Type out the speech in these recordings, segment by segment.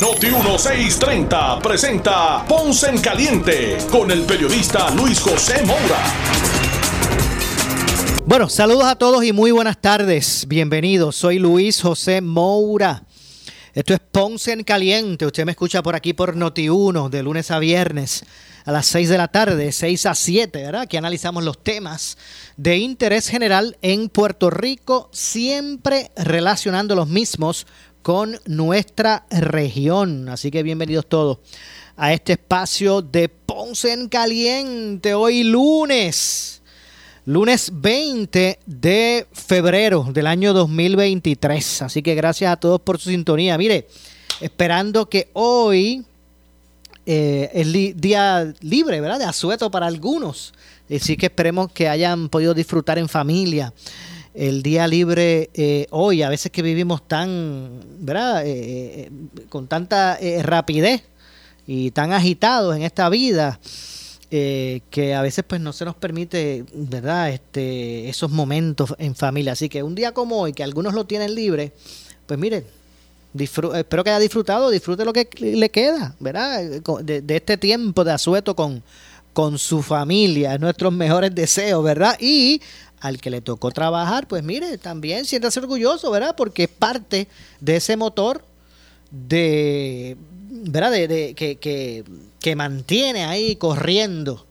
Noti 1630 presenta Ponce en Caliente con el periodista Luis José Moura. Bueno, saludos a todos y muy buenas tardes. Bienvenidos. Soy Luis José Moura. Esto es Ponce en Caliente. Usted me escucha por aquí por Noti 1 de lunes a viernes a las 6 de la tarde, 6 a 7, ¿verdad? Aquí analizamos los temas de interés general en Puerto Rico, siempre relacionando los mismos con nuestra región. Así que bienvenidos todos a este espacio de Ponce en Caliente, hoy lunes. Lunes 20 de febrero del año 2023. Así que gracias a todos por su sintonía. Mire, esperando que hoy eh, es día libre, ¿verdad? De asueto para algunos. Así que esperemos que hayan podido disfrutar en familia el día libre eh, hoy. A veces que vivimos tan, ¿verdad? Eh, con tanta rapidez y tan agitados en esta vida. que a veces pues no se nos permite, ¿verdad? Este, esos momentos en familia. Así que un día como hoy, que algunos lo tienen libre, pues miren, espero que haya disfrutado, disfrute lo que le queda, ¿verdad? De, este tiempo de asueto con, con su familia, nuestros mejores deseos, ¿verdad? Y al que le tocó trabajar, pues mire, también siéntase orgulloso, ¿verdad? Porque es parte de ese motor de, ¿verdad? De, que, que, que, mantiene ahí corriendo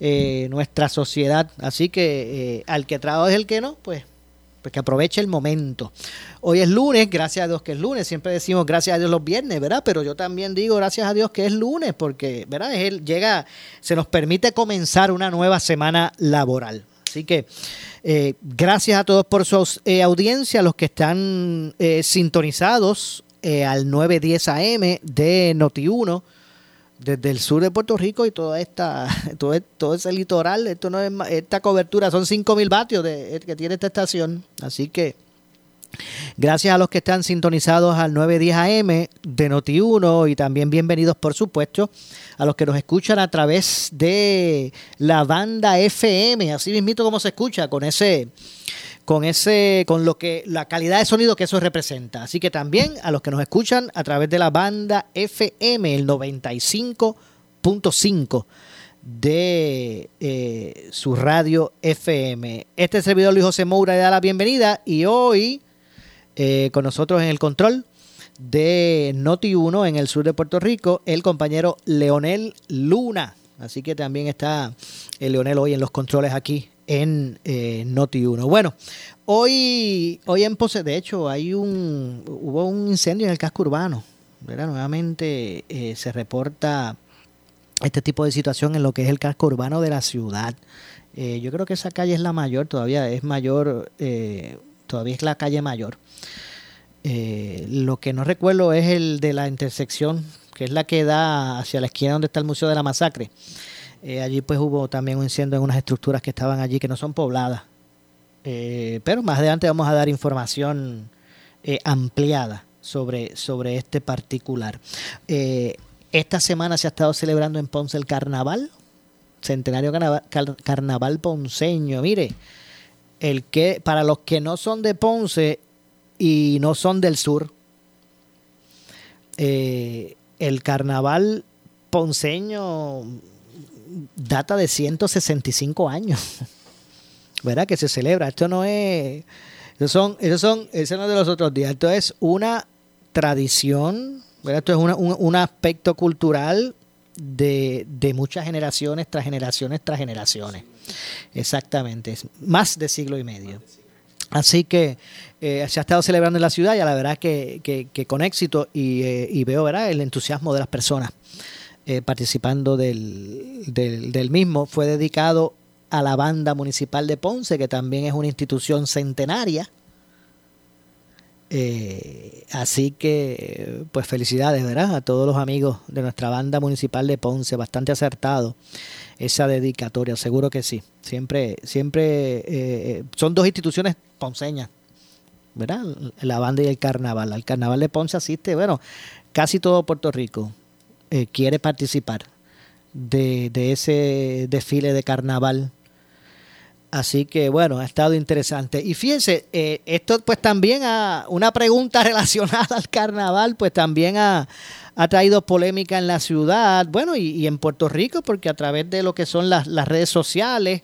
eh, nuestra sociedad. Así que eh, al que trabaja es el que no, pues pues que aproveche el momento. Hoy es lunes, gracias a Dios que es lunes, siempre decimos gracias a Dios los viernes, ¿verdad? Pero yo también digo gracias a Dios que es lunes, porque, ¿verdad? Es el, llega, se nos permite comenzar una nueva semana laboral. Así que eh, gracias a todos por su eh, audiencia, los que están eh, sintonizados al 910 AM de Noti1 desde el sur de Puerto Rico y toda esta todo, todo ese litoral. Esto no es esta cobertura son 5000 vatios de, que tiene esta estación. Así que gracias a los que están sintonizados al 910 AM de Noti1 y también bienvenidos por supuesto a los que nos escuchan a través de la banda FM así mismito como se escucha con ese con ese, con lo que, la calidad de sonido que eso representa. Así que también a los que nos escuchan a través de la banda FM, el 95.5 de eh, su radio FM. Este servidor Luis José Moura le da la bienvenida y hoy eh, con nosotros en el control de Noti 1 en el sur de Puerto Rico, el compañero Leonel Luna. Así que también está el Leonel hoy en los controles aquí en eh, Noti1. Bueno, hoy, hoy en Pose, de hecho, hay un, hubo un incendio en el casco urbano. Nuevamente eh, se reporta este tipo de situación en lo que es el casco urbano de la ciudad. Eh, yo creo que esa calle es la mayor, todavía es mayor, todavía es la calle mayor. Lo que no recuerdo es el de la intersección, que es la que da hacia la esquina donde está el Museo de la Masacre. Eh, allí pues hubo también un incendio en unas estructuras que estaban allí que no son pobladas. Eh, pero más adelante vamos a dar información eh, ampliada sobre, sobre este particular. esta semana se ha estado celebrando en Ponce el carnaval, centenario carnaval, ponceño. Mire, el que para los que no son de Ponce y no son del sur, el carnaval ponceño data de 165 años, ¿verdad? Que se celebra. Esto no es, esos son, esos son, ese no es de los otros días. Esto es una tradición, ¿verdad? Esto es un, aspecto cultural de, muchas generaciones tras generaciones tras generaciones. Exactamente, más de siglo y medio. Así que eh, se ha estado celebrando en la ciudad y a la verdad que, que, con éxito y, eh, veo el entusiasmo de las personas eh, participando del, del, mismo. Fue dedicado a la banda municipal de Ponce, que también es una institución centenaria. Así que, pues felicidades, ¿verdad? A todos los amigos de nuestra banda municipal de Ponce, bastante acertado esa dedicatoria, seguro que sí. Siempre, siempre son dos instituciones ponceñas, ¿verdad? La banda y el carnaval. El carnaval de Ponce asiste, bueno, casi todo Puerto Rico eh, quiere participar de, de ese desfile de carnaval Así que bueno, ha estado interesante. Y fíjense, eh, esto pues también a una pregunta relacionada al carnaval, pues también ha, traído polémica en la ciudad, bueno, y, en Puerto Rico, porque a través de lo que son las, redes sociales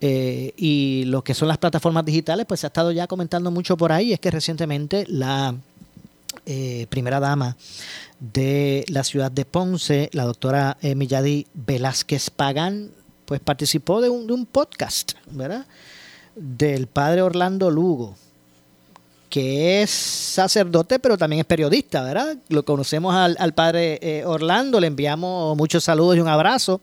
eh, y lo que son las plataformas digitales, pues se ha estado ya comentando mucho por ahí. Es que recientemente la eh, primera dama de la ciudad de Ponce, la doctora Milladi Velázquez Pagán, pues participó de un, de un podcast, ¿verdad? Del padre Orlando Lugo, que es sacerdote, pero también es periodista, ¿verdad? Lo conocemos al, padre eh, Orlando, le enviamos muchos saludos y un abrazo.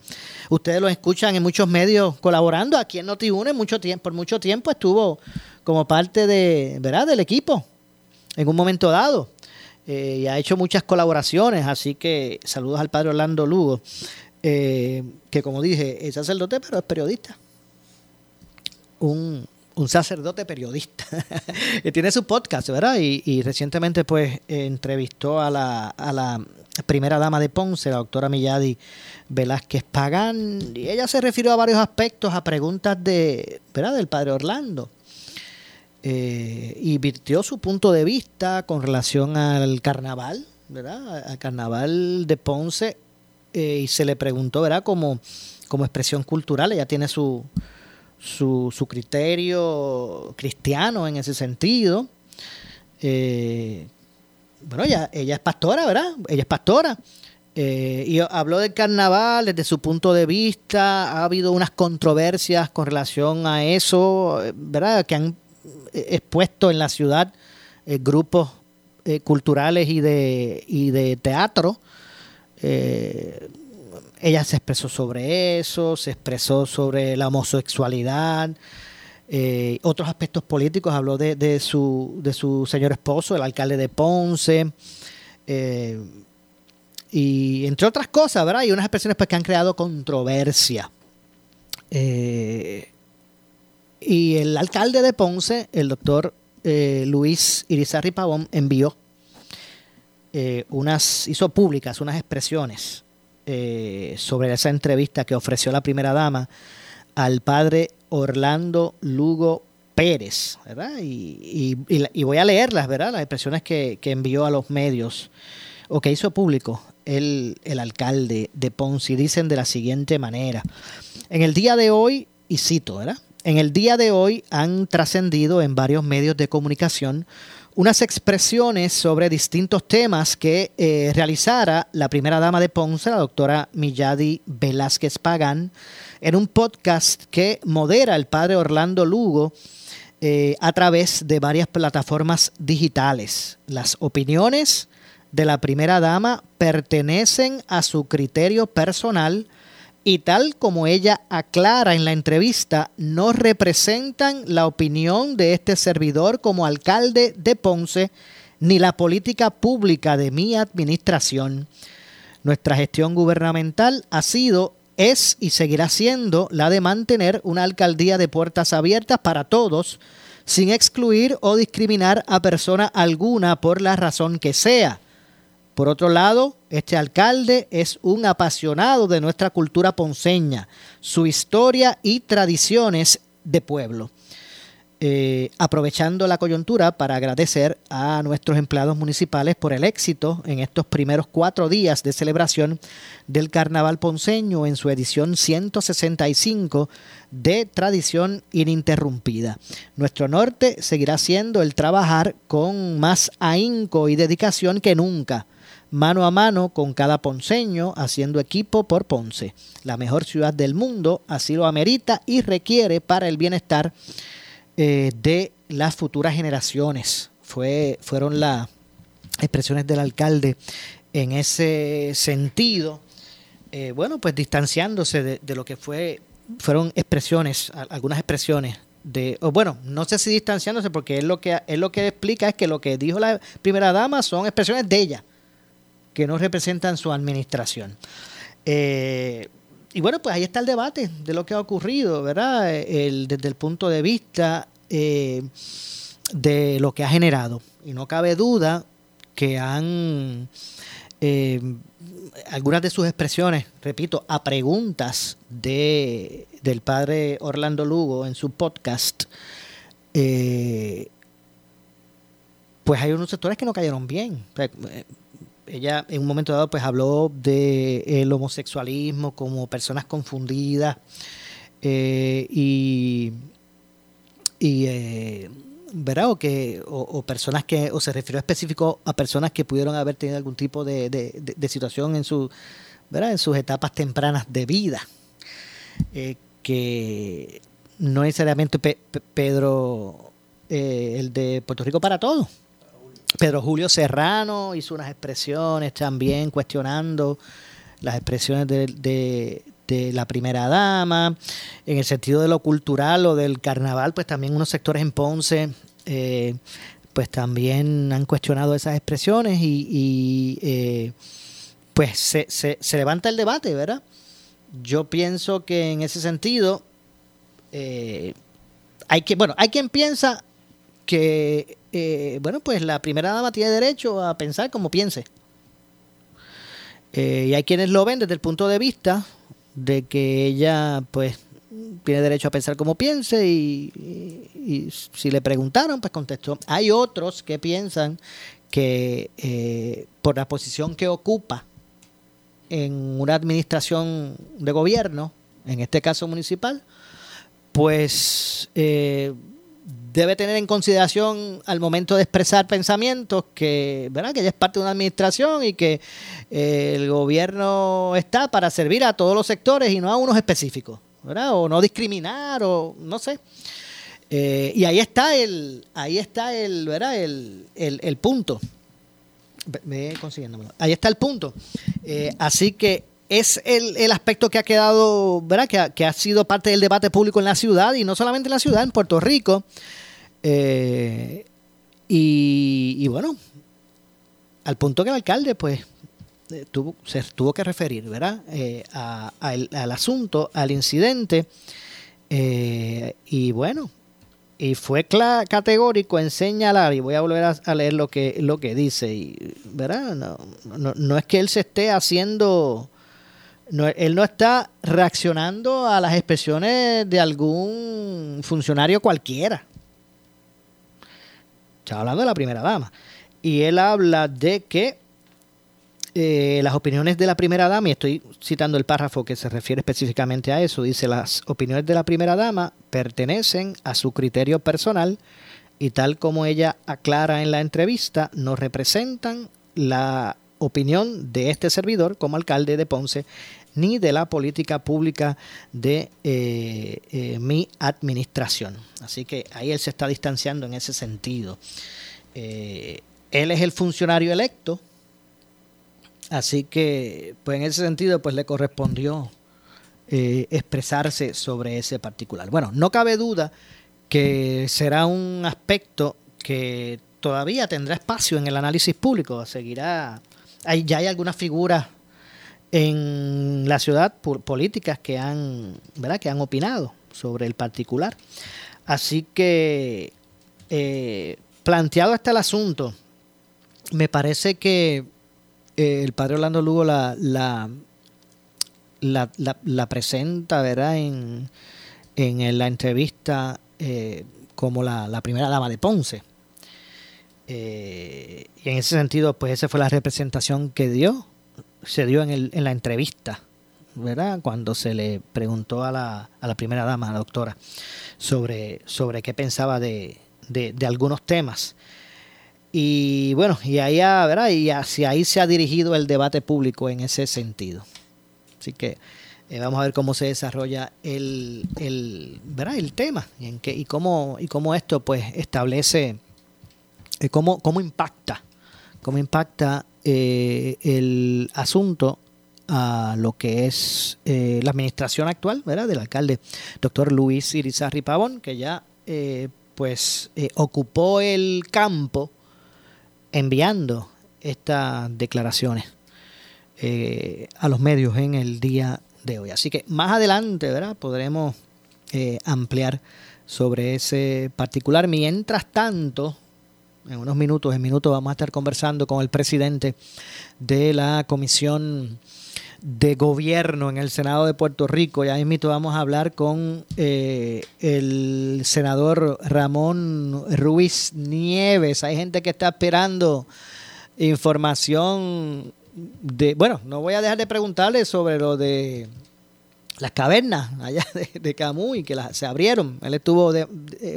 Ustedes lo escuchan en muchos medios colaborando. Aquí en Notiune mucho tiempo, por mucho tiempo estuvo como parte de, ¿verdad? del equipo en un momento dado. Eh, y ha hecho muchas colaboraciones, así que saludos al padre Orlando Lugo. Eh, que como dije, es sacerdote, pero es periodista. Un, sacerdote periodista. Tiene su podcast, ¿verdad? Y, recientemente pues entrevistó a la, a la primera dama de Ponce, la doctora Milladi Velázquez Pagán, y ella se refirió a varios aspectos, a preguntas de, ¿verdad? del padre Orlando. Eh, y virtió su punto de vista con relación al carnaval, ¿verdad? Al carnaval de Ponce eh, y se le preguntó, ¿verdad? Como, como expresión cultural, ella tiene su, su, su criterio cristiano en ese sentido. Eh, bueno, ella, ella es pastora, ¿verdad? Ella es pastora. Eh, y habló del carnaval desde su punto de vista. Ha habido unas controversias con relación a eso, ¿verdad? Que han expuesto en la ciudad grupos culturales y de, y de teatro eh, ella se expresó sobre eso, se expresó sobre la homosexualidad, eh, otros aspectos políticos, habló de, su, de su señor esposo, el alcalde de Ponce, eh, y entre otras cosas, ¿verdad? Y unas expresiones pues, que han creado controversia. y el alcalde de Ponce, el doctor Luis Irizarri Pavón, envió eh, unas, hizo públicas unas expresiones eh, sobre esa entrevista que ofreció la primera dama al padre Orlando Lugo Pérez, ¿verdad? Y, voy a leerlas, ¿verdad? Las expresiones que, envió a los medios o que hizo público el, el alcalde de Ponce. Y dicen de la siguiente manera. En el día de hoy, y cito, ¿verdad? En el día de hoy han trascendido en varios medios de comunicación unas expresiones sobre distintos temas que eh, realizara la primera dama de Ponce, la doctora Milladi Velázquez Pagán, en un podcast que modera el padre Orlando Lugo eh, a través de varias plataformas digitales. Las opiniones de la primera dama pertenecen a su criterio personal y tal como ella aclara en la entrevista, no representan la opinión de este servidor como alcalde de Ponce ni la política pública de mi administración. Nuestra gestión gubernamental ha sido, es y seguirá siendo la de mantener una alcaldía de puertas abiertas para todos, sin excluir o discriminar a persona alguna por la razón que sea por otro lado, este alcalde es un apasionado de nuestra cultura ponceña, su historia y tradiciones de pueblo. Eh, aprovechando la coyuntura para agradecer a nuestros empleados municipales por el éxito en estos primeros cuatro días de celebración del Carnaval Ponceño en su edición 165 de Tradición Ininterrumpida. Nuestro norte seguirá siendo el trabajar con más ahínco y dedicación que nunca mano a mano con cada ponceño, haciendo equipo por Ponce. La mejor ciudad del mundo así lo amerita y requiere para el bienestar eh, de las futuras generaciones. Fue, fueron las expresiones del alcalde en ese sentido. Eh, bueno, pues distanciándose de, lo que fue, fueron expresiones, algunas expresiones de, bueno, no sé si distanciándose porque él lo que él lo que explica es que lo que dijo la primera dama son expresiones de ella, que no representan su administración. Eh, y bueno, pues ahí está el debate de lo que ha ocurrido, ¿verdad? Desde el punto de vista eh, de lo que ha generado. Y no cabe duda que han eh, algunas de sus expresiones, repito, a preguntas de, del padre Orlando Lugo en su podcast, pues hay unos sectores que no cayeron bien. Ella en un momento dado pues habló de el homosexualismo como personas confundidas eh, y, y ¿verdad? O, que, o, personas que, o se refirió específico a personas que pudieron haber tenido algún tipo de, de, situación en, su, ¿verdad? en sus etapas tempranas de vida. Eh, que no necesariamente Pedro, eh, el de Puerto Rico para todo. Pedro Julio Serrano hizo unas expresiones también cuestionando las expresiones de, la primera dama, en el sentido de lo cultural o del carnaval, pues también unos sectores en Ponce, eh, pues también han cuestionado esas expresiones y, eh, pues se, se, levanta el debate, ¿verdad? Yo pienso que en ese sentido eh, hay que, bueno, hay quien piensa que, bueno, pues la primera dama tiene derecho a pensar como piense. y hay quienes lo ven desde el punto de vista de que ella pues tiene derecho a pensar como piense y, si le preguntaron pues contestó. Hay otros que piensan que eh, por la posición que ocupa en una administración de gobierno, en este caso municipal, pues eh, debe tener en consideración al momento de expresar pensamientos que, ¿verdad? que ella es parte de una administración y que eh, el gobierno está para servir a todos los sectores y no a unos específicos, ¿verdad? o no discriminar, o no sé. Eh, y ahí está el, ahí está el, ¿verdad? El, el, punto. Ve consiguiéndomelo. Ahí está el punto. Eh, así que es el, el, aspecto que ha quedado, ¿verdad? Que que ha sido parte del debate público en la ciudad y no solamente en la ciudad, en Puerto Rico. Eh, y, bueno, al punto que el alcalde, pues, eh, tuvo, se tuvo que referir, ¿verdad? Eh, al asunto, al incidente. y bueno, y fue categórico en señalar, y voy a volver a, leer lo que, lo que dice, y, ¿verdad? No, no, no es que él se esté haciendo... No, él no está reaccionando a las expresiones de algún funcionario cualquiera. Estaba hablando de la primera dama. Y él habla de que eh, las opiniones de la primera dama, y estoy citando el párrafo que se refiere específicamente a eso, dice, las opiniones de la primera dama pertenecen a su criterio personal y tal como ella aclara en la entrevista, no representan la opinión de este servidor como alcalde de Ponce ni de la política pública de eh, eh, mi administración. Así que ahí él se está distanciando en ese sentido. Eh, él es el funcionario electo, así que pues en ese sentido pues le correspondió expresarse sobre ese particular. Bueno, no cabe duda que será un aspecto que todavía tendrá espacio en el análisis público, seguirá, hay, ya hay algunas figuras en la ciudad políticas que han, ¿verdad? que han opinado sobre el particular. Así que, eh, planteado está el asunto, me parece que eh, el padre Orlando Lugo la, la, la, presenta ¿verdad? En, en la entrevista eh, como la, primera dama de Ponce. y en ese sentido, pues esa fue la representación que dio se dio en, el, en la entrevista, ¿verdad? Cuando se le preguntó a la, a la primera dama, la doctora, sobre, sobre qué pensaba de, de, algunos temas. Y bueno, y ahí, ¿verdad? Y hacia ahí se ha dirigido el debate público en ese sentido. Así que eh, vamos a ver cómo se desarrolla el, el, ¿verdad? el tema y, en qué, y, cómo, y cómo esto pues establece, eh, cómo, cómo impacta, cómo impacta eh, el asunto a lo que es eh, la administración actual, ¿verdad? Del alcalde, doctor Luis Irizarri Pavón, que ya eh, pues ocupó el campo enviando estas declaraciones a los medios en el día de hoy. Así que más adelante, ¿verdad? Podremos eh, ampliar sobre ese particular. Mientras tanto, en unos minutos, en minutos vamos a estar conversando con el presidente de la Comisión de Gobierno en el Senado de Puerto Rico. Ya mismo vamos a hablar con eh, el senador Ramón Ruiz Nieves. Hay gente que está esperando información de... Bueno, no voy a dejar de preguntarle sobre lo de las cavernas allá de, Camus y que se abrieron. Él estuvo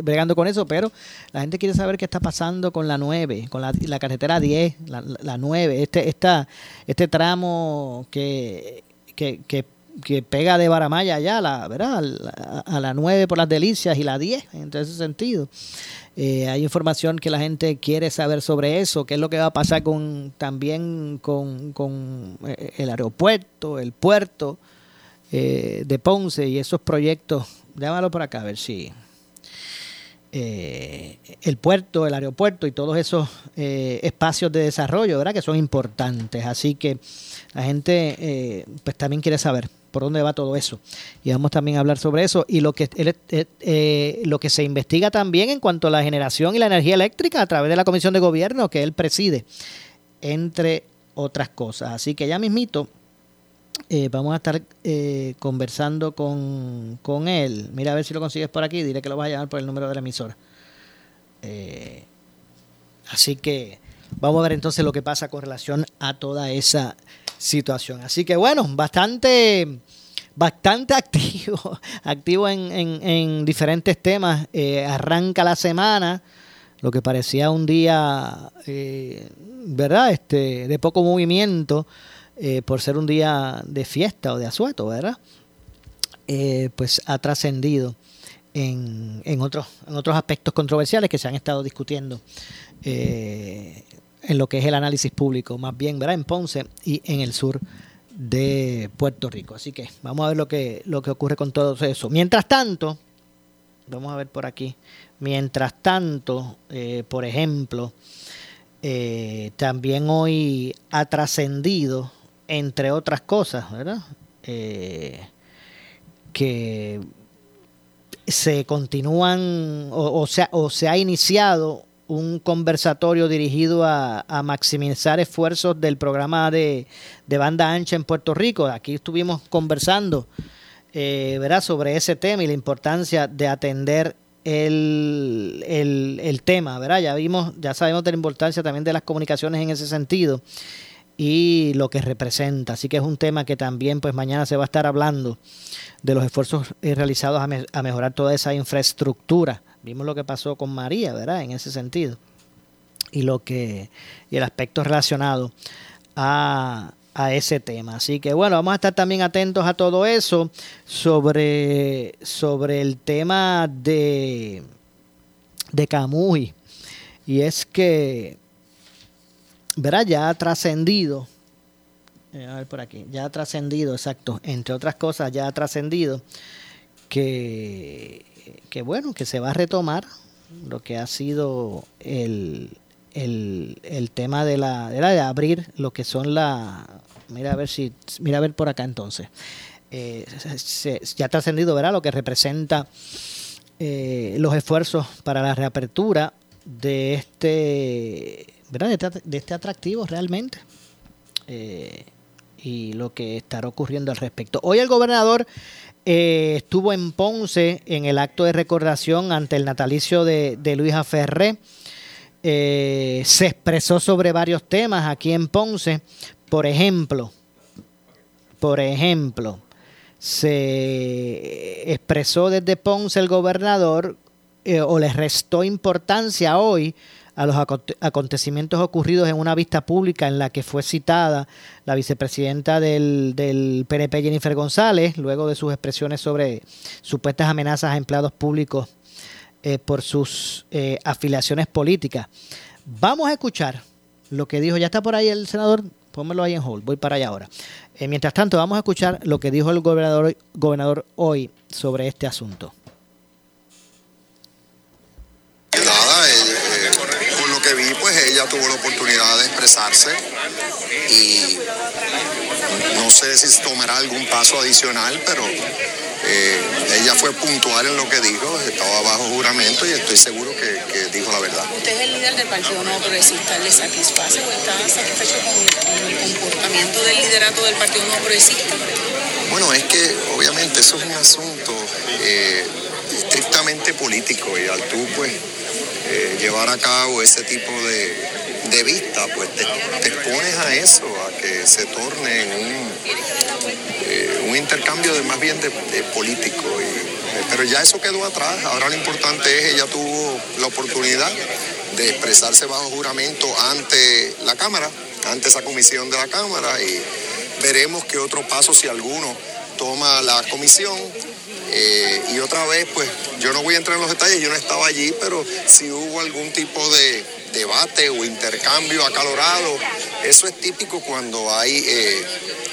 bregando con eso, pero la gente quiere saber qué está pasando con la 9, con la, carretera 10, la, la 9, este, esta, este tramo que, que, que, pega de Baramaya allá, la, ¿verdad? A, la 9 por las delicias y la 10, en ese sentido. Eh, hay información que la gente quiere saber sobre eso, qué es lo que va a pasar con también con, con eh, el aeropuerto, el puerto eh, de Ponce y esos proyectos, llámalo por acá a ver si eh, el puerto, el aeropuerto y todos esos eh, espacios de desarrollo, ¿verdad? Que son importantes. Así que la gente pues también quiere saber por dónde va todo eso. Y vamos también a hablar sobre eso y lo que, lo que se investiga también en cuanto a la generación y la energía eléctrica a través de la Comisión de Gobierno que él preside, entre otras cosas. Así que ya mismito eh, vamos a estar eh, conversando con, con, él. Mira a ver si lo consigues por aquí. Dile que lo vas a llamar por el número de la emisora. Eh, así que vamos a ver entonces lo que pasa con relación a toda esa situación. Así que bueno, bastante, bastante activo, activo en, en, en diferentes temas. arranca la semana, lo que parecía un día, ¿verdad? Este, de poco movimiento eh, por ser un día de fiesta o de asueto, ¿verdad? Eh, pues ha trascendido en, en, otros, en otros aspectos controversiales que se han estado discutiendo eh, en lo que es el análisis público, más bien, ¿verdad? En Ponce y en el sur de Puerto Rico. Así que vamos a ver lo que, lo que ocurre con todo eso. Mientras tanto, vamos a ver por aquí, mientras tanto, por ejemplo, también hoy ha trascendido entre otras cosas, ¿verdad? Eh, que se continúan o, sea, o se ha iniciado un conversatorio dirigido a, maximizar esfuerzos del programa de, banda ancha en Puerto Rico. Aquí estuvimos conversando eh, ¿verdad? sobre ese tema y la importancia de atender el, el, el, tema. ¿verdad? Ya, vimos, ya sabemos de la importancia también de las comunicaciones en ese sentido y lo que representa. Así que es un tema que también pues mañana se va a estar hablando de los esfuerzos eh, realizados a, mejorar toda esa infraestructura. Vimos lo que pasó con María, ¿verdad? En ese sentido. Y lo que y el aspecto relacionado a, a ese tema. Así que bueno, vamos a estar también atentos a todo eso sobre, sobre el tema de, de Camuy. Y es que verá, ya ha trascendido, eh, a ver por aquí, ya ha trascendido, exacto, entre otras cosas, ya ha trascendido que, que, bueno, que se va a retomar lo que ha sido el, el, tema de la, de abrir lo que son la, mira a ver si, mira a ver por acá entonces, eh, ya ha trascendido, ¿verdad? Lo que representa eh, los esfuerzos para la reapertura de este este de este, atractivo realmente eh, y lo que estará ocurriendo al respecto. Hoy el gobernador eh, estuvo en Ponce en el acto de recordación ante el natalicio de, de Luisa. Eh, se expresó sobre varios temas aquí en Ponce. Por ejemplo, por ejemplo, se expresó desde Ponce el gobernador o le restó importancia hoy a los acontecimientos ocurridos en una vista pública en la que fue citada la vicepresidenta del, del PNP, Jennifer González, luego de sus expresiones sobre supuestas amenazas a empleados públicos eh, por sus eh, afiliaciones políticas. Vamos a escuchar lo que dijo, ya está por ahí el senador, pónmelo ahí en hold, voy para allá ahora. Eh, mientras tanto, vamos a escuchar lo que dijo el gobernador, gobernador hoy sobre este asunto. Tuvo la oportunidad de expresarse y no sé si tomará algún paso adicional, pero eh, ella fue puntual en lo que dijo, estaba bajo juramento y estoy seguro que, dijo la verdad. ¿Usted es el líder del Partido No Progresista? ¿Le satisface o está satisfecho con, el comportamiento del liderato del Partido No Progresista? Bueno, es que obviamente eso es un asunto eh, estrictamente políco y al tú pues eh, llevar a cabo ese tipo de, de vista, pues te, expones a eso, a que se torne en un, eh, un intercambio de más bien de, político. Eh, pero ya eso quedó atrás. Ahora lo importante es ella tuvo la oportunidad de expresarse bajo juramento ante la Cámara, ante esa comisión de la Cámara y veremos qué otro paso, si alguno, toma la comisión. Eh, y otra vez, pues yo no voy a entrar en los detalles, yo no estaba allí, pero si hubo algún tipo de, debate o intercambio acalorado. Eso es típico cuando hay, eh,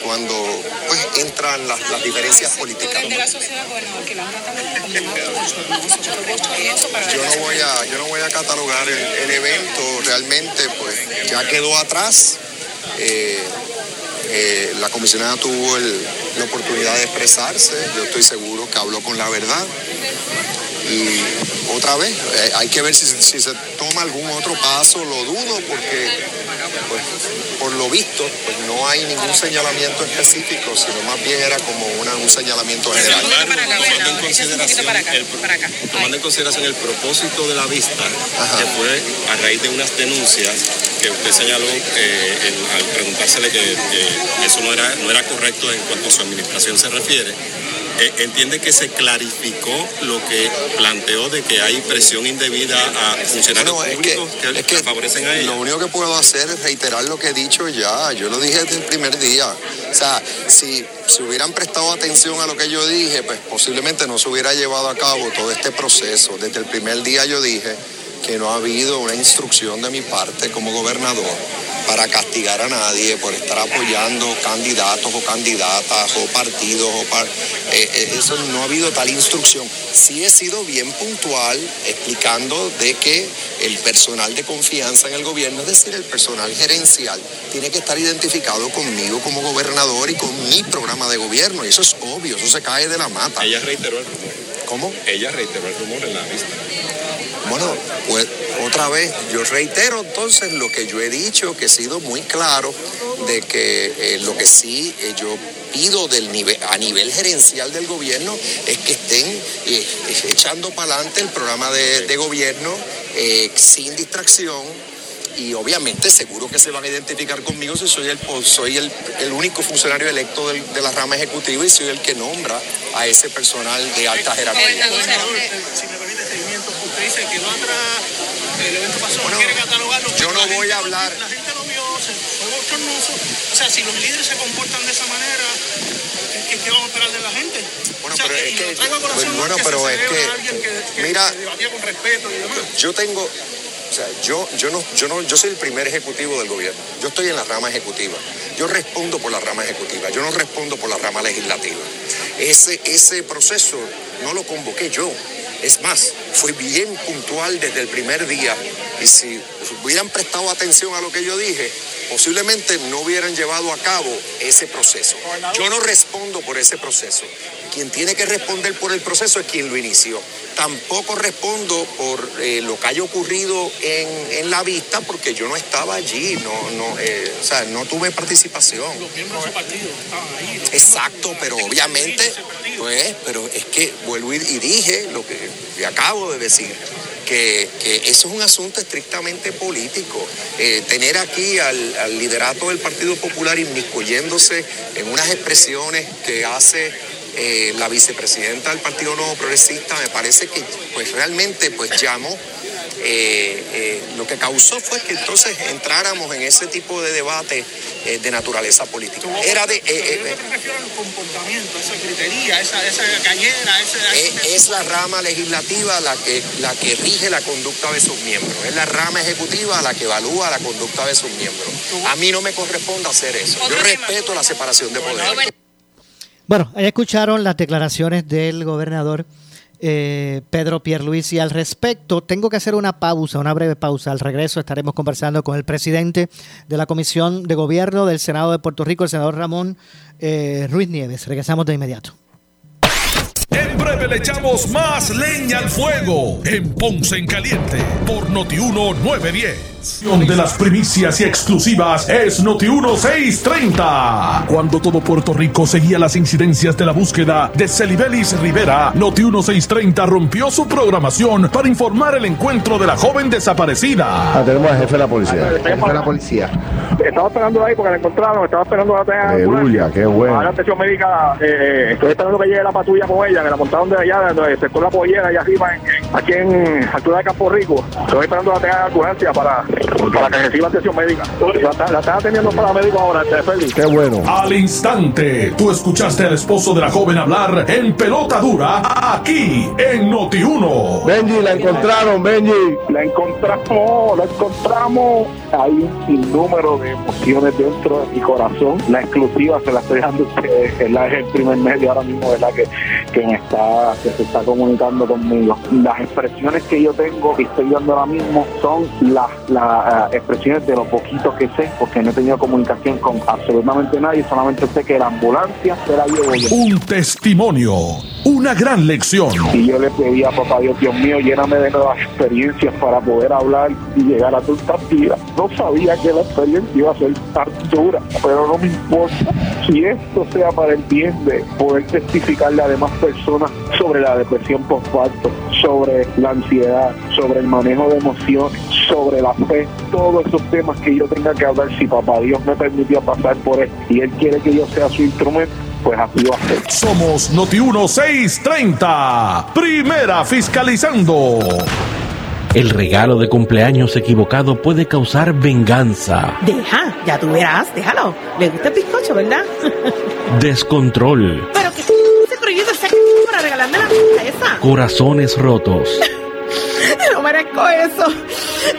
cuando pues entran las, diferencias políticas. Yo no voy a, yo no voy a catalogar el, evento, realmente pues ya quedó atrás. Eh, eh, la comisionada tuvo la oportunidad de expresarse, yo estoy seguro que habló con la verdad. Y otra vez, eh, hay que ver si, se toma algún otro paso, lo dudo porque pues, por lo visto pues no hay ningún señalamiento específico, sino más bien era como una, un señalamiento general. Tomando en, consideración el, tomando en consideración el propósito de la vista, que fue a raíz de unas denuncias que usted señaló eh, al preguntársele que, eso no era, no era correcto en cuanto a su administración se refiere, eh, entiende que se clarificó lo que planteó de que hay presión indebida a funcionarios públicos que, favorecen a ella. Lo único que puedo hacer es reiterar lo que he dicho ya. Yo lo dije desde el primer día. O sea, si, si hubieran prestado atención a lo que yo dije, pues posiblemente no se hubiera llevado a cabo todo este proceso. Desde el primer día yo dije que no ha habido una instrucción de mi parte como gobernador para castigar a nadie por estar apoyando candidatos o candidatas o partidos. O eh, eh, eso no ha habido tal instrucción. Sí he sido bien puntual explicando de que el personal de confianza en el gobierno, es decir, el personal gerencial, tiene que estar identificado conmigo como gobernador y con mi programa de gobierno. Y eso es obvio, eso se cae de la mata. Ella reiteró el rumor. ¿Cómo? Ella reiteró el rumor en la vista. Bueno, pues otra vez, yo reitero entonces lo que yo he dicho, que he sido muy claro de que eh, lo que sí eh, yo pido a nivel gerencial del gobierno es que estén eh, echando para adelante el programa de, gobierno sin distracción y obviamente seguro que se van a identificar conmigo si soy el soy el, único funcionario electo de la rama ejecutiva y soy el que nombra a ese personal de alta jerarquía. Si me permite seguimiento, usted dice que el evento pasó, bueno, quiere catalogarlo. Yo no voy a hablar. La gente lo vio, fue bochornoso. O sea, si los líderes se comportan de esa manera, ¿qué, qué vamos a esperar de la gente? Bueno, pero es que, bueno, pero es que, mira, con respeto y demás. Yo tengo, o sea, yo, yo, no, yo, no, yo soy el primer ejecutivo del gobierno. Yo estoy en la rama ejecutiva. Yo respondo por la rama ejecutiva. Yo no respondo por la rama legislativa. Ese, ese proceso no lo convoqué yo. Es más, fui bien puntual desde el primer día. Y si hubieran prestado atención a lo que yo dije, posiblemente no hubieran llevado a cabo ese proceso. Yo no respondo por ese proceso. Quien tiene que responder por el proceso es quien lo inició. Tampoco respondo por eh, lo que haya ocurrido en, la vista porque yo no estaba allí, no, no, eh, o sea, no tuve participación. Los miembros del partido estaban ahí. Exacto, pero obviamente, pues, pero es que vuelvo y, dije lo que acabo de decir que, eso es un asunto estrictamente político. Eh, tener aquí al, liderato del Partido Popular inmiscuyéndose en unas expresiones que hace eh, la vicepresidenta del Partido Nuevo Progresista, me parece que pues realmente pues llamó eh, eh, lo que causó fue que entonces entráramos en ese tipo de debate eh, de naturaleza política. Era de... comportamiento, esa critería, esa, esa cañera, es la rama legislativa la que, la que rige la conducta de sus miembros, es la rama ejecutiva la que evalúa la conducta de sus miembros. A mí no me corresponde hacer eso. Yo respeto la separación de poderes. Bueno, ahí escucharon las declaraciones del gobernador eh, Pedro Pierluisi al respecto. Tengo que hacer una pausa, una breve pausa. Al regreso estaremos conversando con el presidente de la Comisión de Gobierno del Senado de Puerto Rico, el senador Ramón eh, Ruiz Nieves. Regresamos de inmediato. En breve le echamos más leña al fuego en Ponce en Caliente por Notiuno 910 de las primicias y exclusivas es Noti 1630. Cuando todo Puerto Rico seguía las incidencias de la búsqueda de Celibelis Rivera, Noti 1630 rompió su programación para informar el encuentro de la joven desaparecida. Ah, tenemos al jefe de la policía. El jefe de la policía. Estaba esperando ahí porque la encontraron, estaba esperando la Aleluya, qué bueno. Ahora atención médica, eh, estoy esperando que llegue la patrulla con ella, que la montaron de allá, donde se la pollera allá arriba, en, aquí en altura de Campo Rico. Estoy esperando la tengan ambulancia para para que reciba atención médica. La, la están atendiendo para médico ahora, feliz. Qué bueno. Al instante, tú escuchaste al esposo de la joven hablar en pelota dura aquí en Noti1. Benji, la encontraron, Benji. La encontramos, la encontramos. Hay un sinnúmero de emociones dentro de mi corazón. La exclusiva se la estoy dando a ustedes. Es el primer medio ahora mismo, ¿verdad? Que, que, me está, que se está comunicando conmigo. Las expresiones que yo tengo y estoy dando ahora mismo son las, las expresiones de lo poquito que sé, porque no he tenido comunicación con absolutamente nadie, solamente sé que la ambulancia se la llevo yo. Un testimonio, una gran lección. Y yo le pedí a papá Dios, Dios mío, lléname de nuevas experiencias para poder hablar y llegar a tu vida. No sabía que la experiencia iba a ser tan dura, pero no me importa. Si esto sea para el bien de poder testificarle a demás personas sobre la depresión postparto, sobre la ansiedad, sobre el manejo de emociones, sobre la fe, todos esos temas que yo tenga que hablar, si papá Dios me permitió pasar por él y él quiere que yo sea su instrumento, pues así va a ser. Somos Noti 1630, primera fiscalizando. El regalo de cumpleaños equivocado puede causar venganza. Deja, ya tú verás, déjalo. Le gusta el bizcocho, ¿verdad? Descontrol. Pero que se prohíbe para regalarme la esa. Corazones rotos. no merezco eso.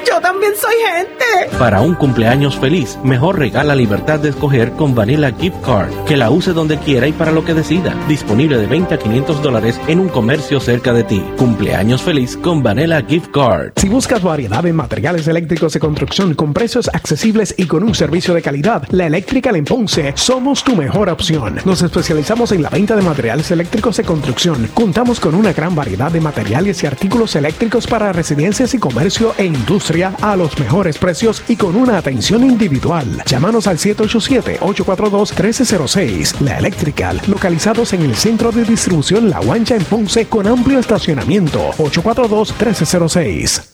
Yo también soy gente. Para un cumpleaños feliz, mejor regala libertad de escoger con Vanilla Gift Card, que la use donde quiera y para lo que decida. Disponible de 20 a 500 dólares en un comercio cerca de ti. Cumpleaños feliz con Vanilla Gift Card. Si buscas variedad en materiales eléctricos de construcción con precios accesibles y con un servicio de calidad, la Electrical en Ponce somos tu mejor opción. Nos especializamos en la venta de materiales eléctricos de construcción. Contamos con una gran variedad de materiales y artículos eléctricos para residencias y comercio e industria a los mejores precios y con una atención individual. Llámanos al 787-842-1306. La Electrical, localizados en el centro de distribución La Guancha en Ponce con amplio estacionamiento. 842-1306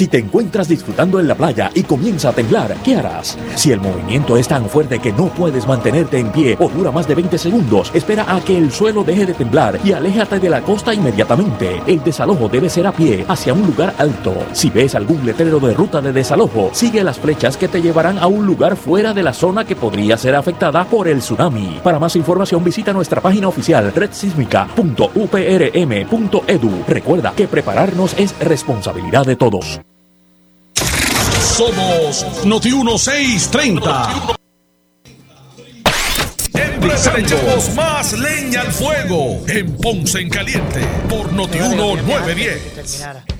Si te encuentras disfrutando en la playa y comienza a temblar, ¿qué harás? Si el movimiento es tan fuerte que no puedes mantenerte en pie o dura más de 20 segundos, espera a que el suelo deje de temblar y aléjate de la costa inmediatamente. El desalojo debe ser a pie, hacia un lugar alto. Si ves algún letrero de ruta de desalojo, sigue las flechas que te llevarán a un lugar fuera de la zona que podría ser afectada por el tsunami. Para más información visita nuestra página oficial redsísmica.uprm.edu. Recuerda que prepararnos es responsabilidad de todos. Somos Noti 1630. Le echamos más leña al fuego en Ponce en Caliente por Noti 1910.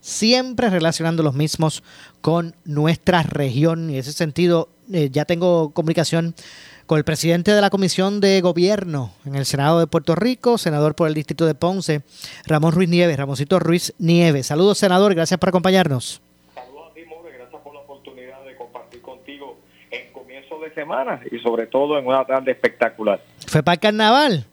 siempre relacionando los mismos con nuestra región. Y en ese sentido, eh, ya tengo comunicación con el presidente de la Comisión de Gobierno en el Senado de Puerto Rico, senador por el Distrito de Ponce, Ramón Ruiz Nieves, Ramoncito Ruiz Nieves. Saludos, senador, gracias por acompañarnos. Saludos a ti, More, gracias por la oportunidad de compartir contigo en comienzo de semana y sobre todo en una tarde espectacular. ¿Fue para el carnaval?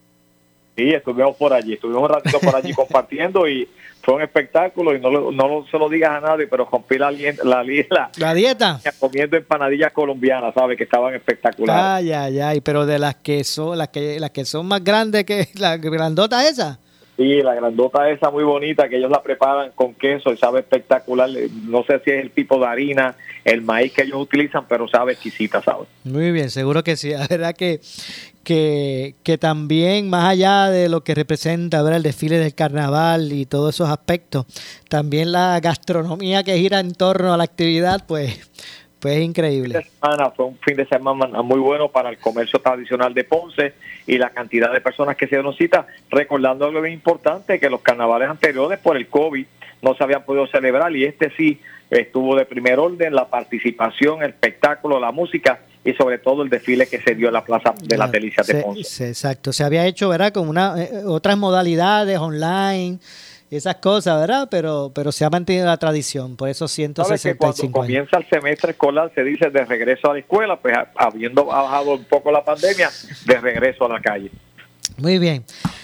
Sí, estuvimos por allí, estuvimos un ratito por allí compartiendo y fue un espectáculo y no, lo, no se lo digas a nadie, pero rompí la, la, la, la dieta. Comiendo empanadillas colombianas, ¿sabes? Que estaban espectaculares. Ay, ay, ay, pero de las que son, las que, las que son más grandes que la grandota esa. Sí, la grandota esa muy bonita que ellos la preparan con queso y sabe espectacular. No sé si es el tipo de harina, el maíz que ellos utilizan, pero sabe exquisita, ¿sabes? Muy bien, seguro que sí. La verdad que, que, que también, más allá de lo que representa ver el desfile del carnaval y todos esos aspectos, también la gastronomía que gira en torno a la actividad, pues pues increíble. Semana, fue un fin de semana muy bueno para el comercio tradicional de Ponce y la cantidad de personas que se dieron cita, recordando algo bien importante, que los carnavales anteriores por el COVID no se habían podido celebrar y este sí estuvo de primer orden, la participación, el espectáculo, la música y sobre todo el desfile que se dio en la Plaza de las Delicias de Ponce. exacto, se había hecho, ¿verdad? Con una, eh, otras modalidades online esas cosas, ¿verdad? Pero pero se ha mantenido la tradición, por eso 165 cuando comienza el semestre escolar se dice de regreso a la escuela, pues habiendo bajado un poco la pandemia, de regreso a la calle. Muy bien.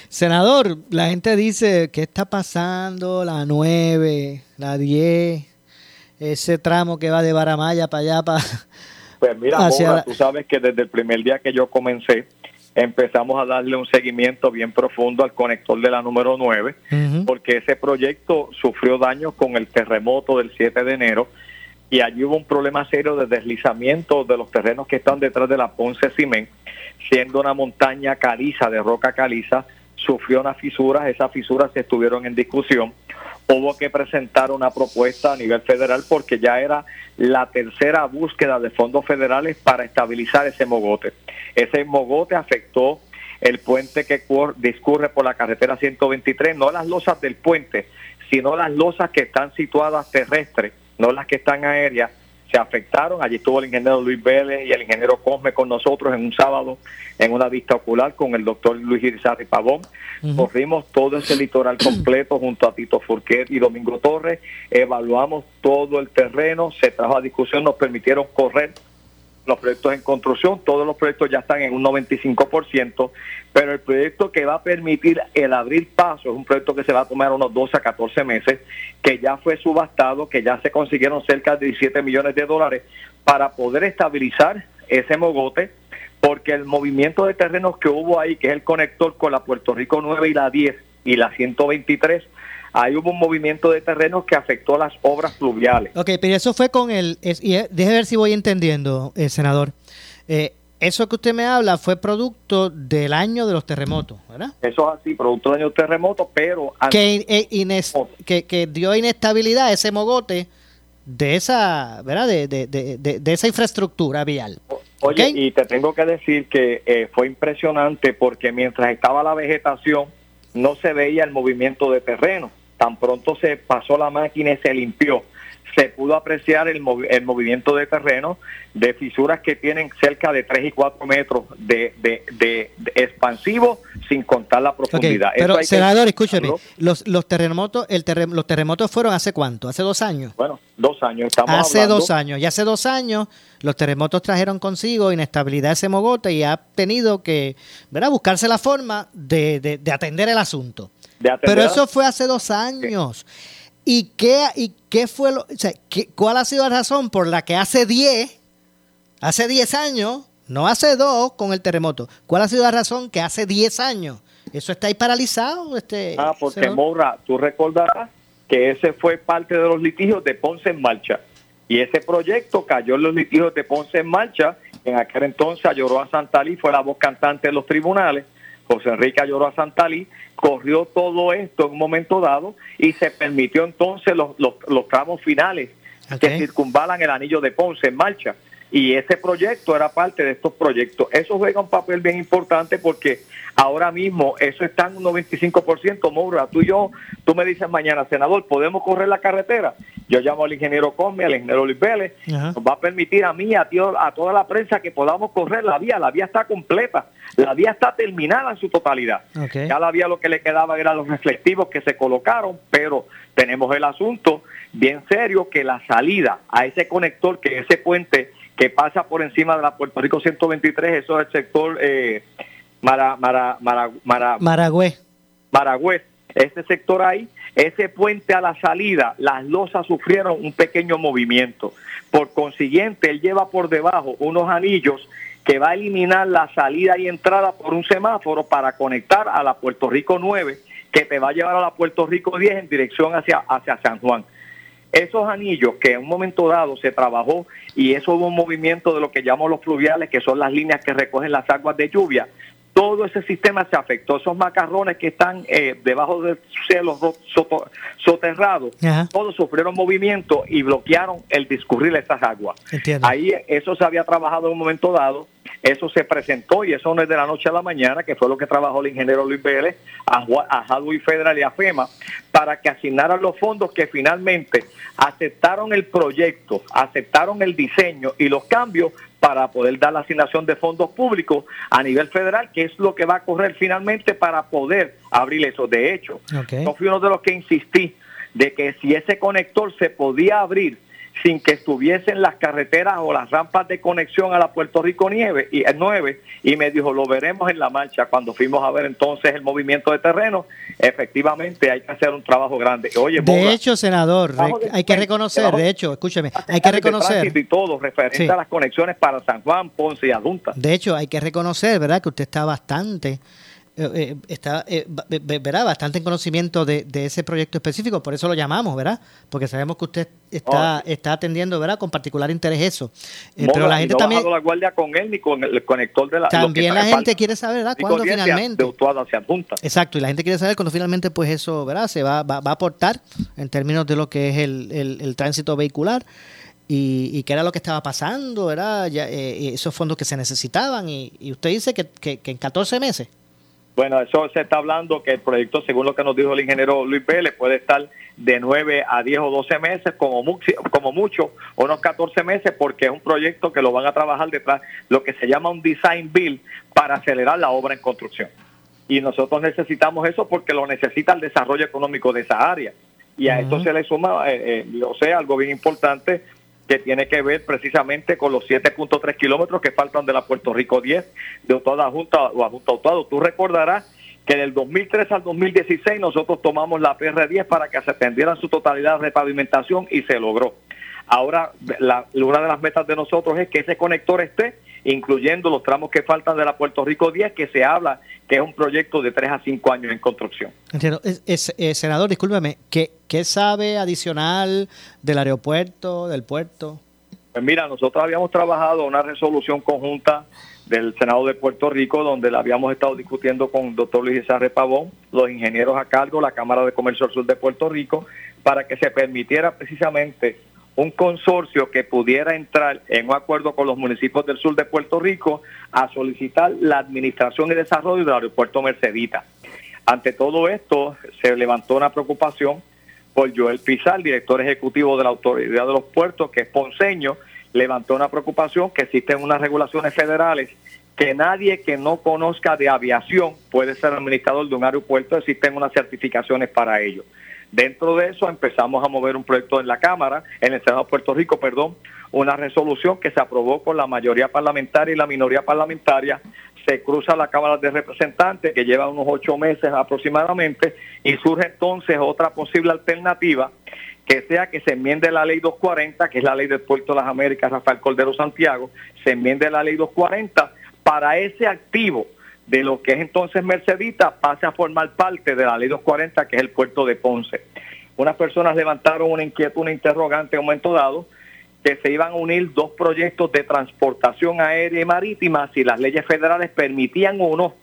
Senador, la gente dice, ¿qué está pasando? La 9, la 10, ese tramo que va de Baramaya para allá, para... Pues mira, tú sabes que desde el primer día que yo comencé, empezamos a darle un seguimiento bien profundo al conector de la número 9, porque ese proyecto sufrió daños con el terremoto del 7 de enero y allí hubo un problema serio de deslizamiento de los terrenos que están detrás de la Ponce Ciment, siendo una montaña caliza, de roca caliza, sufrió unas fisuras, esas fisuras estuvieron en discusión, hubo que presentar una propuesta a nivel federal porque ya era la tercera búsqueda de fondos federales para estabilizar ese mogote. Ese mogote afectó el puente que discurre por la carretera 123, no las losas del puente, sino las losas que están situadas terrestres, no las que están aéreas, se afectaron. Allí estuvo el ingeniero Luis Vélez y el ingeniero Cosme con nosotros en un sábado en una vista ocular con el doctor Luis Irizarry Pavón. Corrimos todo ese litoral completo junto a Tito Furquet y Domingo Torres. Evaluamos todo el terreno, se trajo a discusión, nos permitieron correr los proyectos en construcción, todos los proyectos ya están en un 95%, pero el proyecto que va a permitir el abrir paso es un proyecto que se va a tomar unos 12 a 14 meses, que ya fue subastado, que ya se consiguieron cerca de 17 millones de dólares para poder estabilizar ese mogote, porque el movimiento de terrenos que hubo ahí, que es el conector con la Puerto Rico 9 y la 10 y la 123, ahí hubo un movimiento de terrenos que afectó las obras fluviales. Ok, pero eso fue con el... Es, y, eh, déjeme ver si voy entendiendo, eh, senador. Eh, eso que usted me habla fue producto del año de los terremotos, ¿verdad? Eso es así, producto del año de los terremotos, pero... Que, eh, ines, que, que dio inestabilidad a ese mogote de esa, ¿verdad? De, de, de, de esa infraestructura vial. Oye, y te tengo que decir que fue impresionante porque mientras estaba la vegetación no se veía el movimiento de terreno. Tan pronto se pasó la máquina y se limpió se pudo apreciar el, el, movimiento de terreno de fisuras que tienen cerca de 3 y 4 metros de, de, de, expansivo sin contar la profundidad. pero, senador, escúcheme, los, los, terremotos, el los terremotos fueron hace cuánto? ¿Hace dos años? Bueno, dos años. Estamos hace dos años. Y hace dos años los terremotos trajeron consigo inestabilidad ese mogote y ha tenido que ¿verdad? buscarse la forma de, atender el asunto. Pero eso fue hace dos años. ¿Y qué, y qué fue lo, o sea, qué, cuál ha sido la razón por la que hace 10, hace 10 años, no hace 2 con el terremoto, cuál ha sido la razón que hace 10 años eso está ahí paralizado? Este, ah, porque Moura, tú recordarás que ese fue parte de los litigios de Ponce en Marcha. Y ese proyecto cayó en los litigios de Ponce en Marcha. En aquel entonces a Santalí fue la voz cantante de los tribunales. José Enrique a Santalí corrió todo esto en un momento dado y se permitió entonces los, los, tramos finales que circunvalan el anillo de Ponce en marcha. Y ese proyecto era parte de estos proyectos. Eso juega un papel bien importante porque ahora mismo eso está en un 95%. Moura, tú y yo, tú me dices mañana, senador, ¿podemos correr la carretera? Yo llamo al ingeniero Come, al ingeniero Luis Vélez, nos va a permitir a mí, a, a toda la prensa que podamos correr la vía. La vía está completa, la vía está terminada en su totalidad. Ya la vía lo que le quedaba eran los reflectivos que se colocaron, pero tenemos el asunto bien serio que la salida a ese conector, que ese puente que pasa por encima de la Puerto Rico 123, eso es el sector eh, Mara, Mara, Mara, Maragüe. Maragüe. Ese sector ahí, ese puente a la salida, las losas sufrieron un pequeño movimiento. Por consiguiente, él lleva por debajo unos anillos que va a eliminar la salida y entrada por un semáforo para conectar a la Puerto Rico 9, que te va a llevar a la Puerto Rico 10 en dirección hacia, hacia San Juan. Esos anillos que en un momento dado se trabajó y eso hubo un movimiento de lo que llamamos los fluviales, que son las líneas que recogen las aguas de lluvia, todo ese sistema se afectó. Esos macarrones que están eh, debajo del cielo soterrado, todos sufrieron movimiento y bloquearon el discurrir esas aguas. Ahí eso se había trabajado en un momento dado, eso se presentó y eso no es de la noche a la mañana, que fue lo que trabajó el ingeniero Luis Vélez a, a Federal y a FEMA, para que asignaran los fondos que finalmente aceptaron el proyecto, aceptaron el diseño y los cambios para poder dar la asignación de fondos públicos a nivel federal, que es lo que va a correr finalmente para poder abrir eso. De hecho, yo fui uno de los que insistí de que si ese conector se podía abrir sin que estuviesen las carreteras o las rampas de conexión a la Puerto Rico nieve y 9 eh, y me dijo lo veremos en la marcha cuando fuimos a ver entonces el movimiento de terreno efectivamente hay que hacer un trabajo grande. Oye de hecho senador hay que reconocer de hecho escúcheme hay que reconocer. y todo referente a las conexiones para San Juan Ponce y Adunta de hecho hay que reconocer verdad que usted está bastante eh, eh, está eh, ¿verdad? bastante en conocimiento de, ese proyecto específico, por eso lo llamamos, ¿verdad? Porque sabemos que usted está, está atendiendo, ¿verdad? Con particular interés eso. pero la gente también... la guardia con él ni con el conector de la... También la gente quiere saber, ¿verdad? Cuándo finalmente... Exacto, y la gente quiere saber cuándo finalmente pues eso, ¿verdad? Se va, va, a aportar en términos de lo que es el, el, tránsito vehicular. Y, y, qué era lo que estaba pasando, ¿verdad? Ya, esos fondos que se necesitaban. Y, y usted dice que, que, que en 14 meses. Bueno, eso se está hablando que el proyecto, según lo que nos dijo el ingeniero Luis Vélez, puede estar de 9 a 10 o 12 meses, como, mucho, como mucho, unos 14 meses, porque es un proyecto que lo van a trabajar detrás, lo que se llama un design bill para acelerar la obra en construcción. Y nosotros necesitamos eso porque lo necesita el desarrollo económico de esa área. Y a esto se le suma, eh, eh, o sea, algo bien importante, que tiene que ver precisamente con los 7.3 kilómetros que faltan de la Puerto Rico 10 de toda Junta o Junta Autuado. Tú recordarás que del 2003 al 2016 nosotros tomamos la PR10 para que se atendiera su totalidad de pavimentación y se logró. Ahora, la, una de las metas de nosotros es que ese conector esté incluyendo los tramos que faltan de la Puerto Rico 10, que se habla que es un proyecto de 3 a 5 años en construcción. Entiendo. Es, eh, senador, discúlpeme, ¿qué, ¿qué sabe adicional del aeropuerto, del puerto? Pues mira, nosotros habíamos trabajado una resolución conjunta del Senado de Puerto Rico, donde la habíamos estado discutiendo con el doctor Luis Isarre Pavón, los ingenieros a cargo, la Cámara de Comercio del Sur de Puerto Rico, para que se permitiera precisamente un consorcio que pudiera entrar en un acuerdo con los municipios del sur de Puerto Rico a solicitar la administración y desarrollo del aeropuerto Mercedita. Ante todo esto, se levantó una preocupación por Joel Pizar, director ejecutivo de la Autoridad de los Puertos, que es ponceño, levantó una preocupación que existen unas regulaciones federales que nadie que no conozca de aviación puede ser administrador de un aeropuerto, existen unas certificaciones para ello. Dentro de eso empezamos a mover un proyecto en la Cámara, en el Senado de Puerto Rico, perdón, una resolución que se aprobó con la mayoría parlamentaria y la minoría parlamentaria. Se cruza la Cámara de Representantes, que lleva unos ocho meses aproximadamente, y surge entonces otra posible alternativa, que sea que se enmiende la ley 240, que es la ley del Puerto de las Américas, Rafael Cordero Santiago, se enmiende la ley 240 para ese activo de lo que es entonces Mercedita pase a formar parte de la ley 240, que es el puerto de Ponce. Unas personas levantaron una inquietud, una interrogante en un momento dado, que se iban a unir dos proyectos de transportación aérea y marítima si las leyes federales permitían o no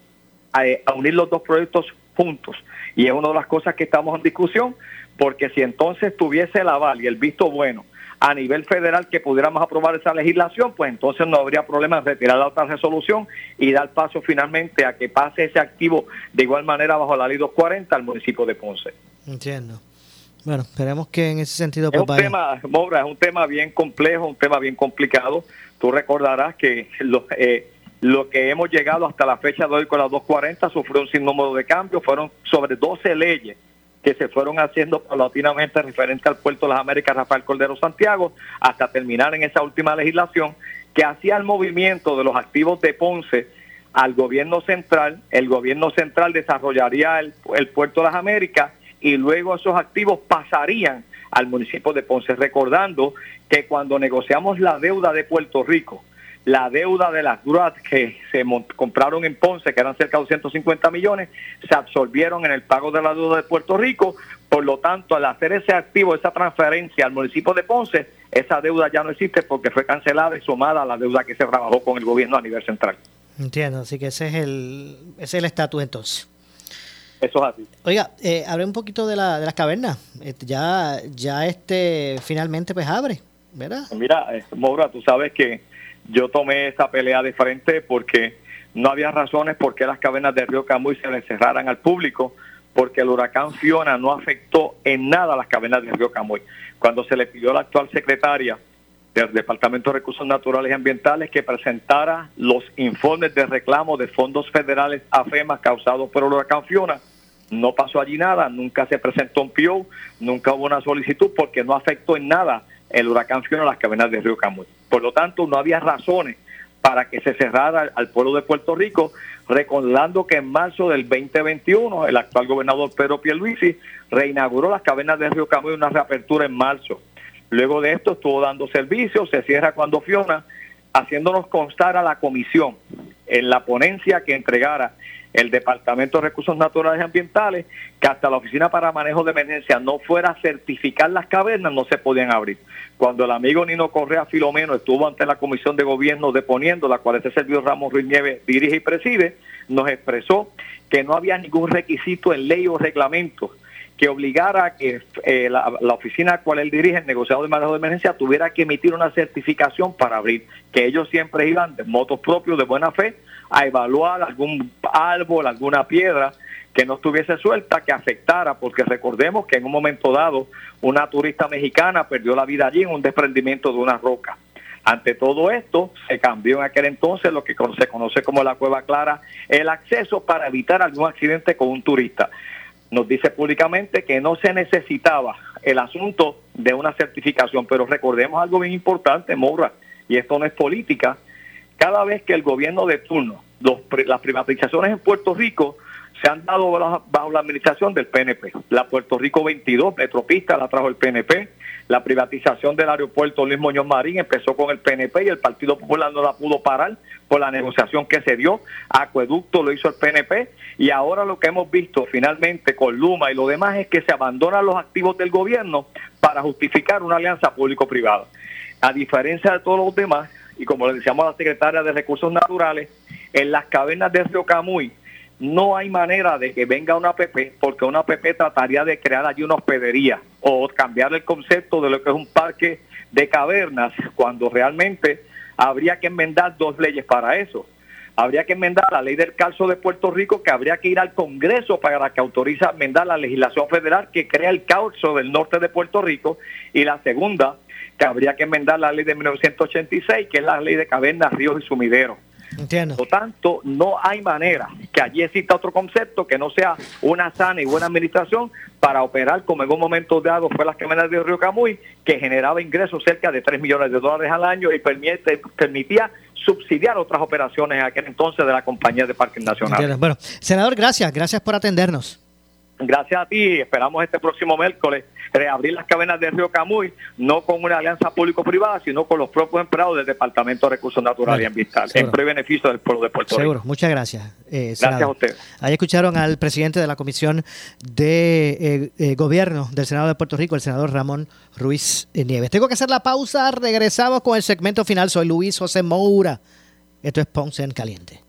a, eh, a unir los dos proyectos juntos. Y es una de las cosas que estamos en discusión, porque si entonces tuviese el aval y el visto bueno a nivel federal que pudiéramos aprobar esa legislación, pues entonces no habría problema en retirar la otra resolución y dar paso finalmente a que pase ese activo de igual manera bajo la ley 240 al municipio de Ponce. Entiendo. Bueno, esperemos que en ese sentido... Es un tema, Mora, es un tema bien complejo, un tema bien complicado. Tú recordarás que lo, eh, lo que hemos llegado hasta la fecha de hoy con la 240 sufrió un sinnúmero de cambios, fueron sobre 12 leyes que se fueron haciendo paulatinamente referente al puerto de las Américas Rafael Cordero Santiago, hasta terminar en esa última legislación que hacía el movimiento de los activos de Ponce al gobierno central, el gobierno central desarrollaría el, puerto de las Américas y luego esos activos pasarían al municipio de Ponce, recordando que cuando negociamos la deuda de Puerto Rico, la deuda de las grúas que se compraron en Ponce, que eran cerca de 250 millones, se absorbieron en el pago de la deuda de Puerto Rico. Por lo tanto, al hacer ese activo, esa transferencia al municipio de Ponce, esa deuda ya no existe porque fue cancelada y sumada a la deuda que se trabajó con el gobierno a nivel central. Entiendo, así que ese es el ese es el estatus entonces. Eso es así. Oiga, eh, hablé un poquito de, la, de las cavernas. Este, ya ya este finalmente pues abre, ¿verdad? Mira, eh, Maura, tú sabes que yo tomé esa pelea de frente porque no había razones por qué las cavernas del río Camuy se le cerraran al público, porque el huracán Fiona no afectó en nada a las cavernas del río Camuy. Cuando se le pidió a la actual secretaria del Departamento de Recursos Naturales y Ambientales que presentara los informes de reclamo de fondos federales a FEMA causados por el huracán Fiona, no pasó allí nada, nunca se presentó un PIO, nunca hubo una solicitud porque no afectó en nada el huracán Fiona las cavernas del río Camuy. Por lo tanto, no había razones para que se cerrara al pueblo de Puerto Rico, recordando que en marzo del 2021 el actual gobernador Pedro Pierluisi reinauguró las cavernas del río Camuy una reapertura en marzo. Luego de esto estuvo dando servicio, se cierra cuando Fiona, haciéndonos constar a la comisión en la ponencia que entregara el Departamento de Recursos Naturales y Ambientales que hasta la Oficina para Manejo de Emergencia no fuera a certificar las cavernas, no se podían abrir. Cuando el amigo Nino Correa Filomeno estuvo ante la Comisión de Gobierno deponiendo, la cual este servidor Ramos Ruiz Nieves dirige y preside, nos expresó que no había ningún requisito en ley o reglamento que obligara a que eh, la, la, oficina a cual él dirige, el negociado de manejo de emergencia, tuviera que emitir una certificación para abrir, que ellos siempre iban de motos propios de buena fe a evaluar algún árbol, alguna piedra que no estuviese suelta, que afectara, porque recordemos que en un momento dado una turista mexicana perdió la vida allí en un desprendimiento de una roca. Ante todo esto, se cambió en aquel entonces lo que se conoce como la Cueva Clara, el acceso para evitar algún accidente con un turista. Nos dice públicamente que no se necesitaba el asunto de una certificación, pero recordemos algo bien importante, Moura, y esto no es política, cada vez que el gobierno de turno, las privatizaciones en Puerto Rico se han dado bajo, la administración del PNP. La Puerto Rico 22, Metropista, la trajo el PNP. La privatización del aeropuerto Luis Muñoz Marín empezó con el PNP y el Partido Popular no la pudo parar por la negociación que se dio. Acueducto lo hizo el PNP y ahora lo que hemos visto finalmente con Luma y lo demás es que se abandonan los activos del gobierno para justificar una alianza público-privada. A diferencia de todos los demás, y como le decíamos a la secretaria de Recursos Naturales, en las cavernas de Río Camuy no hay manera de que venga una PP, porque una PP trataría de crear allí una hospedería o cambiar el concepto de lo que es un parque de cavernas, cuando realmente habría que enmendar dos leyes para eso. Habría que enmendar la ley del calzo de Puerto Rico, que habría que ir al Congreso para que autorice enmendar la legislación federal que crea el calzo del norte de Puerto Rico. Y la segunda, que habría que enmendar la ley de 1986, que es la ley de cavernas, ríos y sumideros. Entiendo. Por lo tanto, no hay manera que allí exista otro concepto que no sea una sana y buena administración para operar como en un momento dado fue las cámaras de Río Camuy, que generaba ingresos cerca de 3 millones de dólares al año y permite, permitía subsidiar otras operaciones en aquel entonces de la compañía de parques nacionales. Bueno, senador, gracias, gracias por atendernos. Gracias a ti, esperamos este próximo miércoles reabrir las cadenas de Río Camuy, no con una alianza público-privada, sino con los propios empleados del Departamento de Recursos Naturales y Ambientales, en pro beneficio del pueblo de Puerto Rico. Seguro, muchas gracias. Eh, gracias a usted. Ahí escucharon al presidente de la Comisión de eh, eh, Gobierno del Senado de Puerto Rico, el senador Ramón Ruiz Nieves. Tengo que hacer la pausa, regresamos con el segmento final. Soy Luis José Moura. Esto es Ponce en Caliente.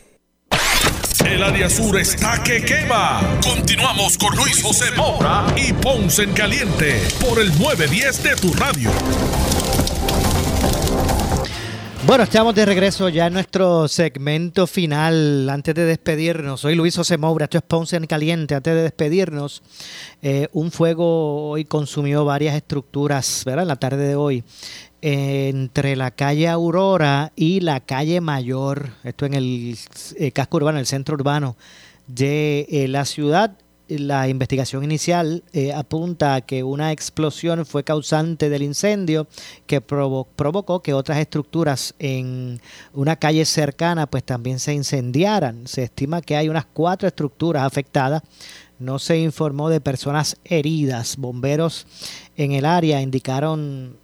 El área sur está que quema. Continuamos con Luis José Moura y Ponce en Caliente por el 910 de tu radio. Bueno, estamos de regreso ya en nuestro segmento final. Antes de despedirnos, soy Luis José Moura, esto es Ponce en Caliente. Antes de despedirnos, eh, un fuego hoy consumió varias estructuras, ¿verdad? En la tarde de hoy entre la calle Aurora y la calle Mayor, esto en el eh, casco urbano, el centro urbano de eh, la ciudad. La investigación inicial eh, apunta a que una explosión fue causante del incendio que provocó que otras estructuras en una calle cercana pues también se incendiaran. Se estima que hay unas cuatro estructuras afectadas. No se informó de personas heridas. Bomberos en el área indicaron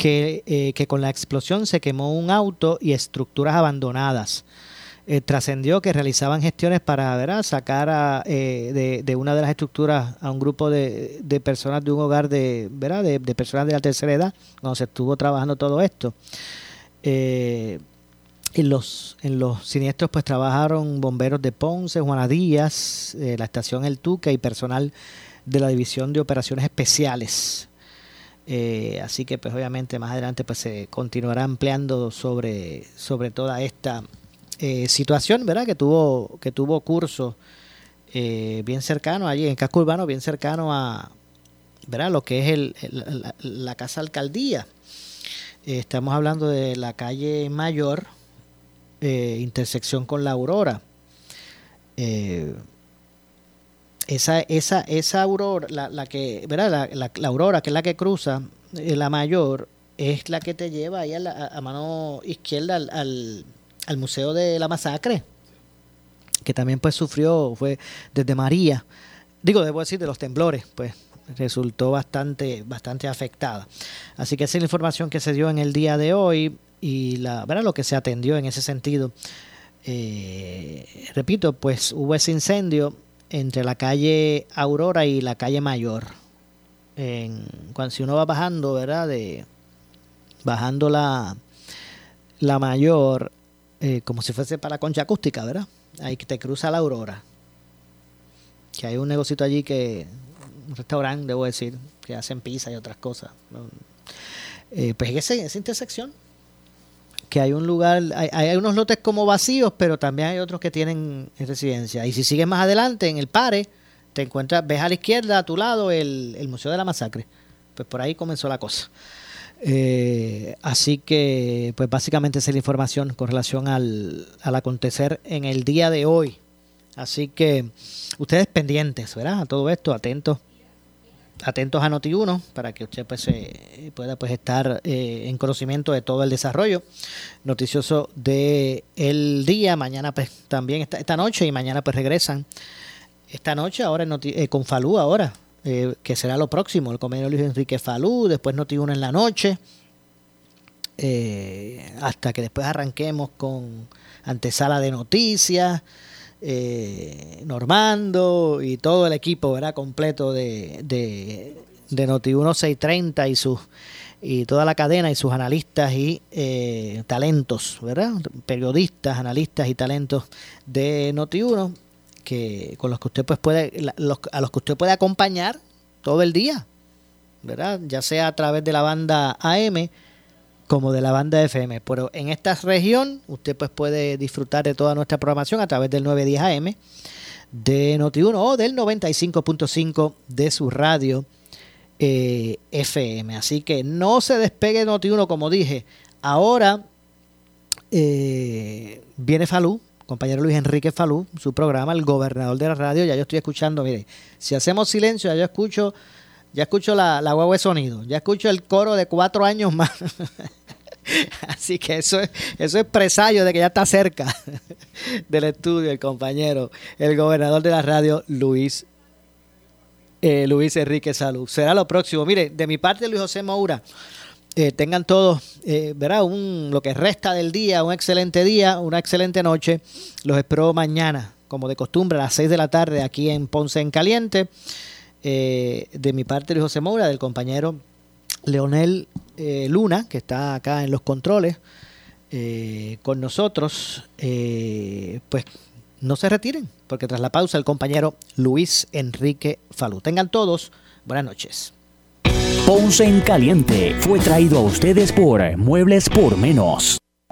eh, que, con la explosión se quemó un auto y estructuras abandonadas. Eh, trascendió que realizaban gestiones para sacar eh, de, una de las estructuras a un grupo de, personas de un hogar de, ¿verdad? De, personas de la tercera edad, cuando se estuvo trabajando todo esto. en, los, en los siniestros pues trabajaron bomberos de Ponce, Juana Díaz, la estación El Tuque y personal de la División de Operaciones Especiales. Eh, así que pues obviamente más adelante pues se continuará ampliando sobre, sobre toda esta eh, situación, ¿verdad? Que tuvo, que tuvo curso eh, bien cercano allí, en casco urbano, bien cercano a, ¿verdad? Lo que es el, la, casa alcaldía. estamos hablando de la calle Mayor, intersección con la Aurora esa, esa, esa aurora, la, la que, ¿verdad? La, la, aurora, que es la que cruza, eh, la mayor, es la que te lleva ahí a, mano izquierda al, al, Museo de la Masacre, que también pues sufrió, fue desde María, digo, debo decir, de los temblores, pues resultó bastante, bastante afectada. Así que esa es la información que se dio en el día de hoy y la, ¿verdad? lo que se atendió en ese sentido. Eh, repito, pues hubo ese incendio entre la calle Aurora y la calle Mayor. Cuando si uno va bajando, ¿verdad? De, bajando la, la Mayor, eh, como si fuese para la concha acústica, ¿verdad? Ahí que te cruza la Aurora. Que hay un negocito allí que, un restaurante, debo decir, que hacen pizza y otras cosas. Eh, pues esa, esa intersección que hay un lugar, hay, hay unos lotes como vacíos, pero también hay otros que tienen residencia. Y si sigues más adelante, en el Pare, te encuentras, ves a la izquierda, a tu lado, el, el Museo de la Masacre. Pues por ahí comenzó la cosa. Eh, así que, pues básicamente esa es la información con relación al, al acontecer en el día de hoy. Así que ustedes pendientes, ¿verdad? A todo esto, atentos atentos a Noti1 para que usted pues pueda pues estar eh, en conocimiento de todo el desarrollo noticioso de el día. Mañana pues también esta, esta noche y mañana pues regresan. Esta noche ahora eh, con Falú ahora eh, que será lo próximo el comedio Luis Enrique Falú después Noti1 en la noche hasta que después arranquemos con antesala de noticias eh, Normando y todo el equipo ¿verdad? completo de, de, de Noti 1630 y sus y toda la cadena y sus analistas y eh, talentos, ¿verdad? Periodistas, analistas y talentos de Noti1 que con los que usted pues puede a los que usted puede acompañar todo el día, ¿verdad? Ya sea a través de la banda AM como de la banda FM. Pero en esta región usted pues puede disfrutar de toda nuestra programación a través del 910 AM de Noti1 o del 95.5 de su radio eh, FM. Así que no se despegue Noti1 como dije. Ahora eh, viene Falú, compañero Luis Enrique Falú, su programa, el gobernador de la radio. Ya yo estoy escuchando, mire, si hacemos silencio, ya yo escucho ya escucho la, la de sonido, ya escucho el coro de cuatro años más. Así que eso es, eso es presagio de que ya está cerca del estudio el compañero, el gobernador de la radio, Luis, eh, Luis Enrique Salud. Será lo próximo. Mire, de mi parte, Luis José Moura, eh, tengan todos, eh, verá, un, lo que resta del día, un excelente día, una excelente noche. Los espero mañana, como de costumbre, a las 6 de la tarde aquí en Ponce en Caliente. Eh, de mi parte, Luis José Moura, del compañero Leonel eh, Luna, que está acá en los controles eh, con nosotros, pues no se retiren, porque tras la pausa el compañero Luis Enrique Falú. Tengan todos buenas noches. Ponce en Caliente fue traído a ustedes por Muebles por Menos.